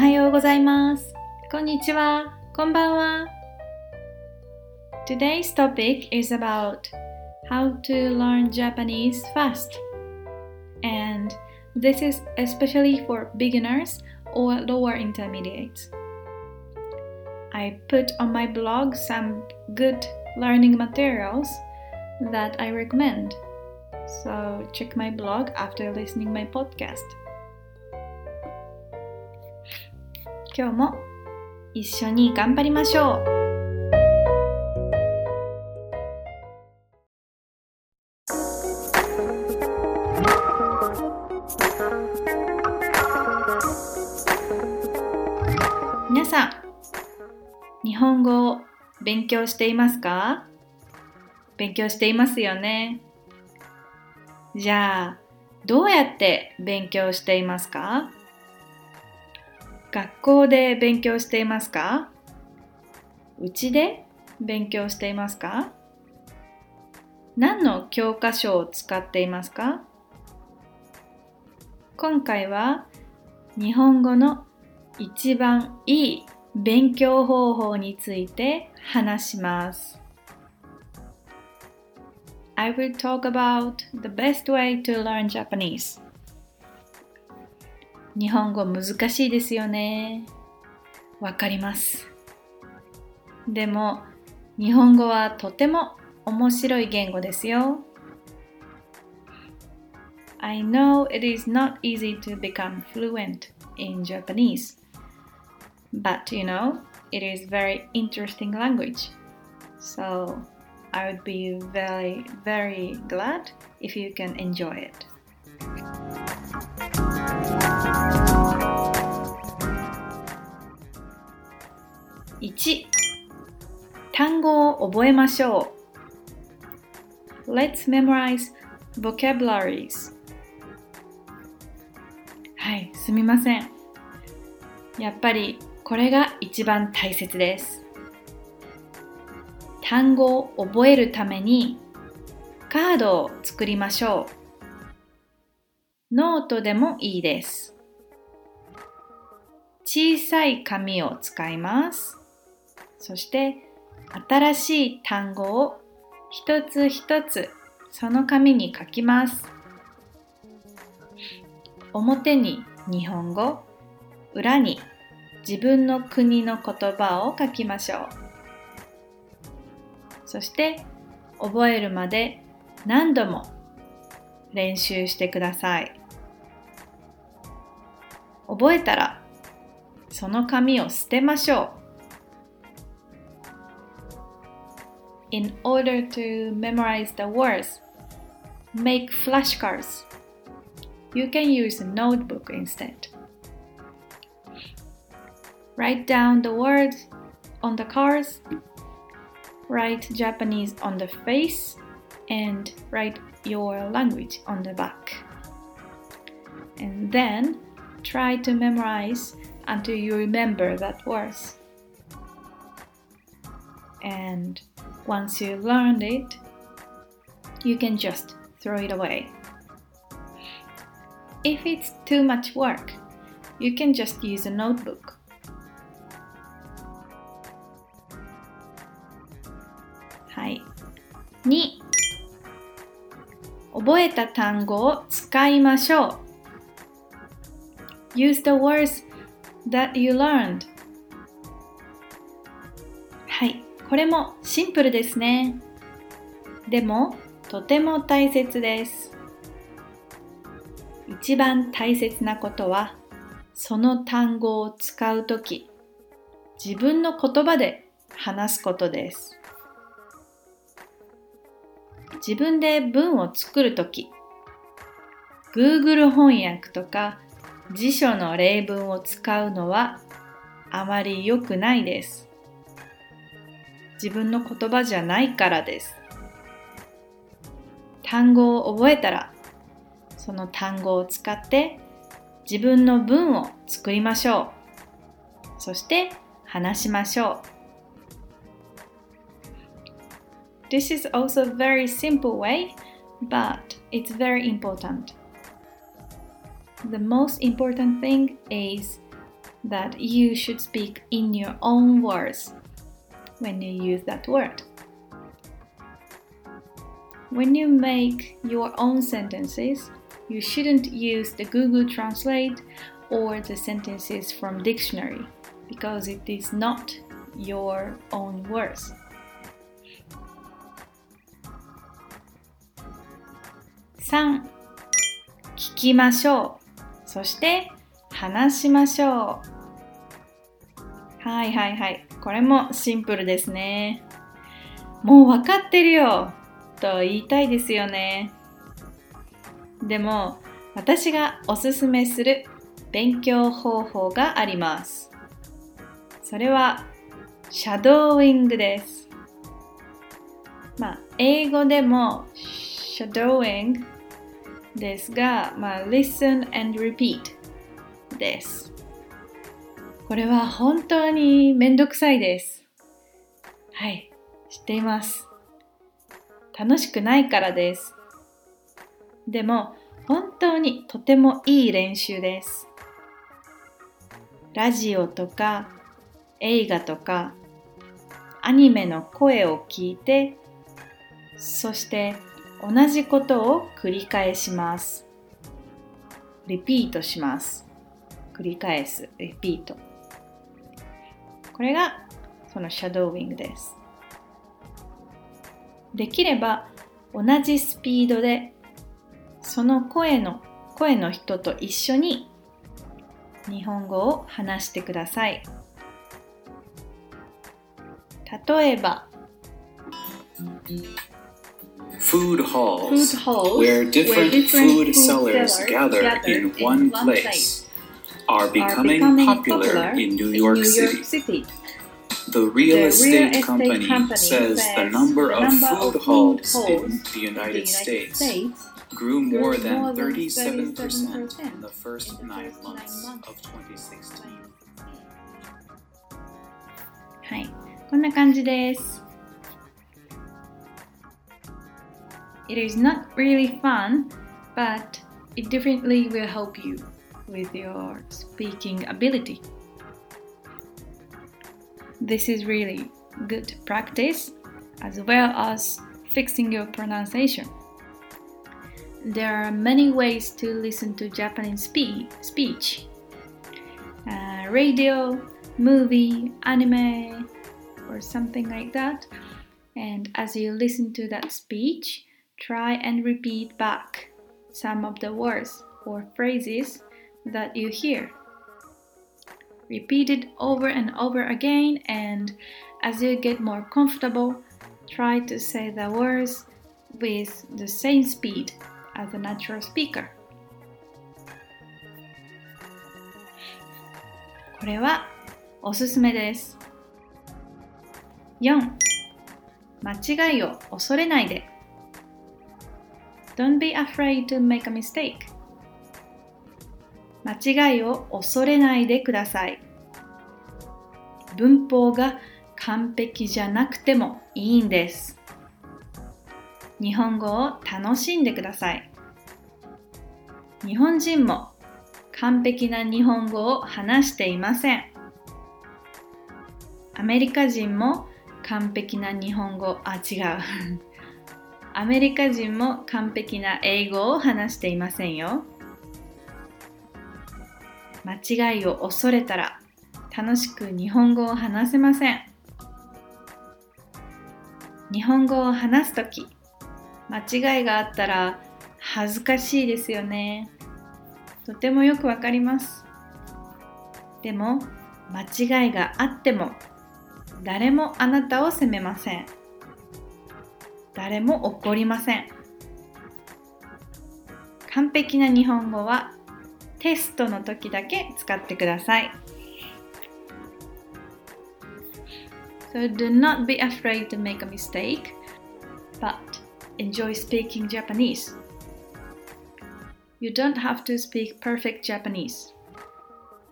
はようございます。こんにちは。こんばんは。Today's topic is about how to learn Japanese fast. And this is especially for beginners or lower intermediates. I put on my blog some good learning materials that I recommend. So check my blog after listening my podcast. 今日も一緒に頑張りましょう。皆さん日本語を勉強していますか？勉強していますよね。じゃあどうやって勉強していますか？学校で勉強していますか？うちで勉強していますか？何の教科書を使っていますか？今回は日本語の一番いい勉強方法について話します。I will talk about the best way to learn Japanese. 日本語難しいですよね。わかります。でも、日本語はとても面白い言語ですよ。I know it is not easy to become fluent in Japanese, but you know, it is very interesting language. So, I would be very, very glad if you can enjoy it. 1単語を覚えましょう。Let's memorize vocabularies. はい、すみません。やっぱりこれが一番大切です。単語を覚えるためにカードを作りましょう。ノートでもいいです。小さい紙を使います。そして新しい単語を一つ一つその紙に書きます。表に日本語、裏に自分の国の言葉を書きましょう。そして覚えるまで何度も練習してください。覚えたらその紙を捨てましょう。In order to memorize the words, make flashcards. You can use a notebook instead. Write down the words on the cards, write Japanese on the face, and write your language on the back. And then try to memorize until you remember that words. And once you learned it, you can just throw it away. If it's too much work, you can just use a notebook. はい。2覚えた単語を使いましょう。Use the words that you learned. これもシンプルですね。でも、とても大切です。一番大切なことは、その単語を使うとき、自分の言葉で話すことです。自分で文を作るとき、Google 翻訳とか辞書の例文を使うのはあまり良くないです。自分の言葉じゃないからです。単語を覚えたら、その単語を使って自分の文を作りましょう。そして話しましょう。This is also a very simple way, but it's very important. The most important thing is that you should speak in your own words when you use that word. When you make your own sentences, you shouldn't use the Google Translate or the sentences from dictionary because it is not your own words. 3聞きましょうそして話しましょうはいはいはい これもシンプルですね。もう分かってるよ。と言いたいですよね。でも私がおすすめする勉強方法があります。それはシャドーイングです。まあ英語でもシャドーイングですが、まあ、listen and repeat です。これは本当にめんどくさいです。はい、知っています。楽しくないからです。でも、本当にとてもいい練習です。ラジオとか映画とかアニメの声を聞いて、そして同じことを繰り返します。リピートします。繰り返す。リピート。これがそのシャドーウィングです。できれば同じスピードでその声の声の人と一緒に日本語を話してください。例えば、food halls, food halls where, different where different, food, food sellers, gather, in, one, place, are becoming, are becoming popular, popular, in New York, in New York City. City. The real, the estate, real estate company, company, says the number, the of, food, of halls in the United, the United States, States grew more than 37%, 37% in the first nine months of 2016. はい、こんな感じです。It is not really fun, but it definitely will help you with your speaking ability. This is really good practice as well as fixing your pronunciation. There are many ways to listen to Japanese spe- speech uh, radio, movie, anime, or something like that. And as you listen to that speech, Try and repeat back some of the words or phrases that you hear. Repeat it over and over again, and as you get more comfortable, try to say the words with the same speed as a natural speaker. これはおすすめです。4. 間違いを恐れないで Don't be afraid to make a mistake. 間違いを恐れないでください。文法が完璧じゃなくてもいいんです。日本語を楽しんでください。日本人も完璧な日本語を話していません。アメリカ人も完璧な日本語、あ、違う。アメリカ人も完璧な英語を話していませんよ。間違いを恐れたら楽しく日本語を話せません。日本語を話すとき、間違いがあったら恥ずかしいですよね。とてもよくわかります。でも、間違いがあっても誰もあなたを責めません。誰も怒りません。完璧な日本語はテストの時だけ使ってください。So do not be afraid to make a mistake, but enjoy speaking Japanese. You don't have to speak perfect Japanese.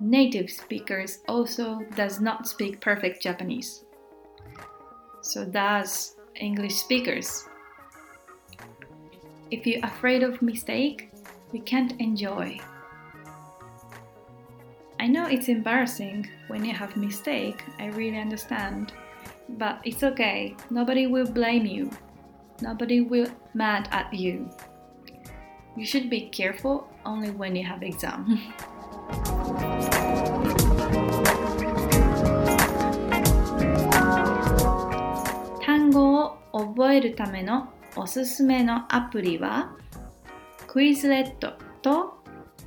Native speakers also does not speak perfect Japanese. So does English speakers. If you're afraid of mistake, you can't enjoy. I know it's embarrassing when you have mistake. I really understand. But it's okay. Nobody will blame you. Nobody will mad at you. You should be careful only when you have exam. 単語を覚えるためのおすすめのアプリはクイズレットと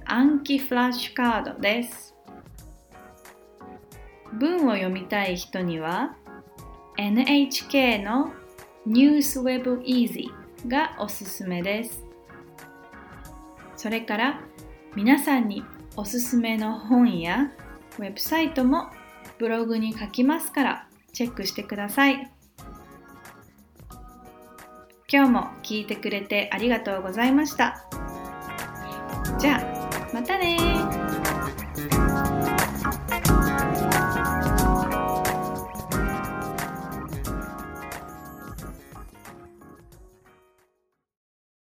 暗記フラッシュカードです。 文を読みたい人には NHK の NewsWeb Easy がおすすめです。それから皆さんにおすすめの本やウェブサイトもブログに書きますからチェックしてください。今日も聞いてくれてありがとうございました。じゃあ、またね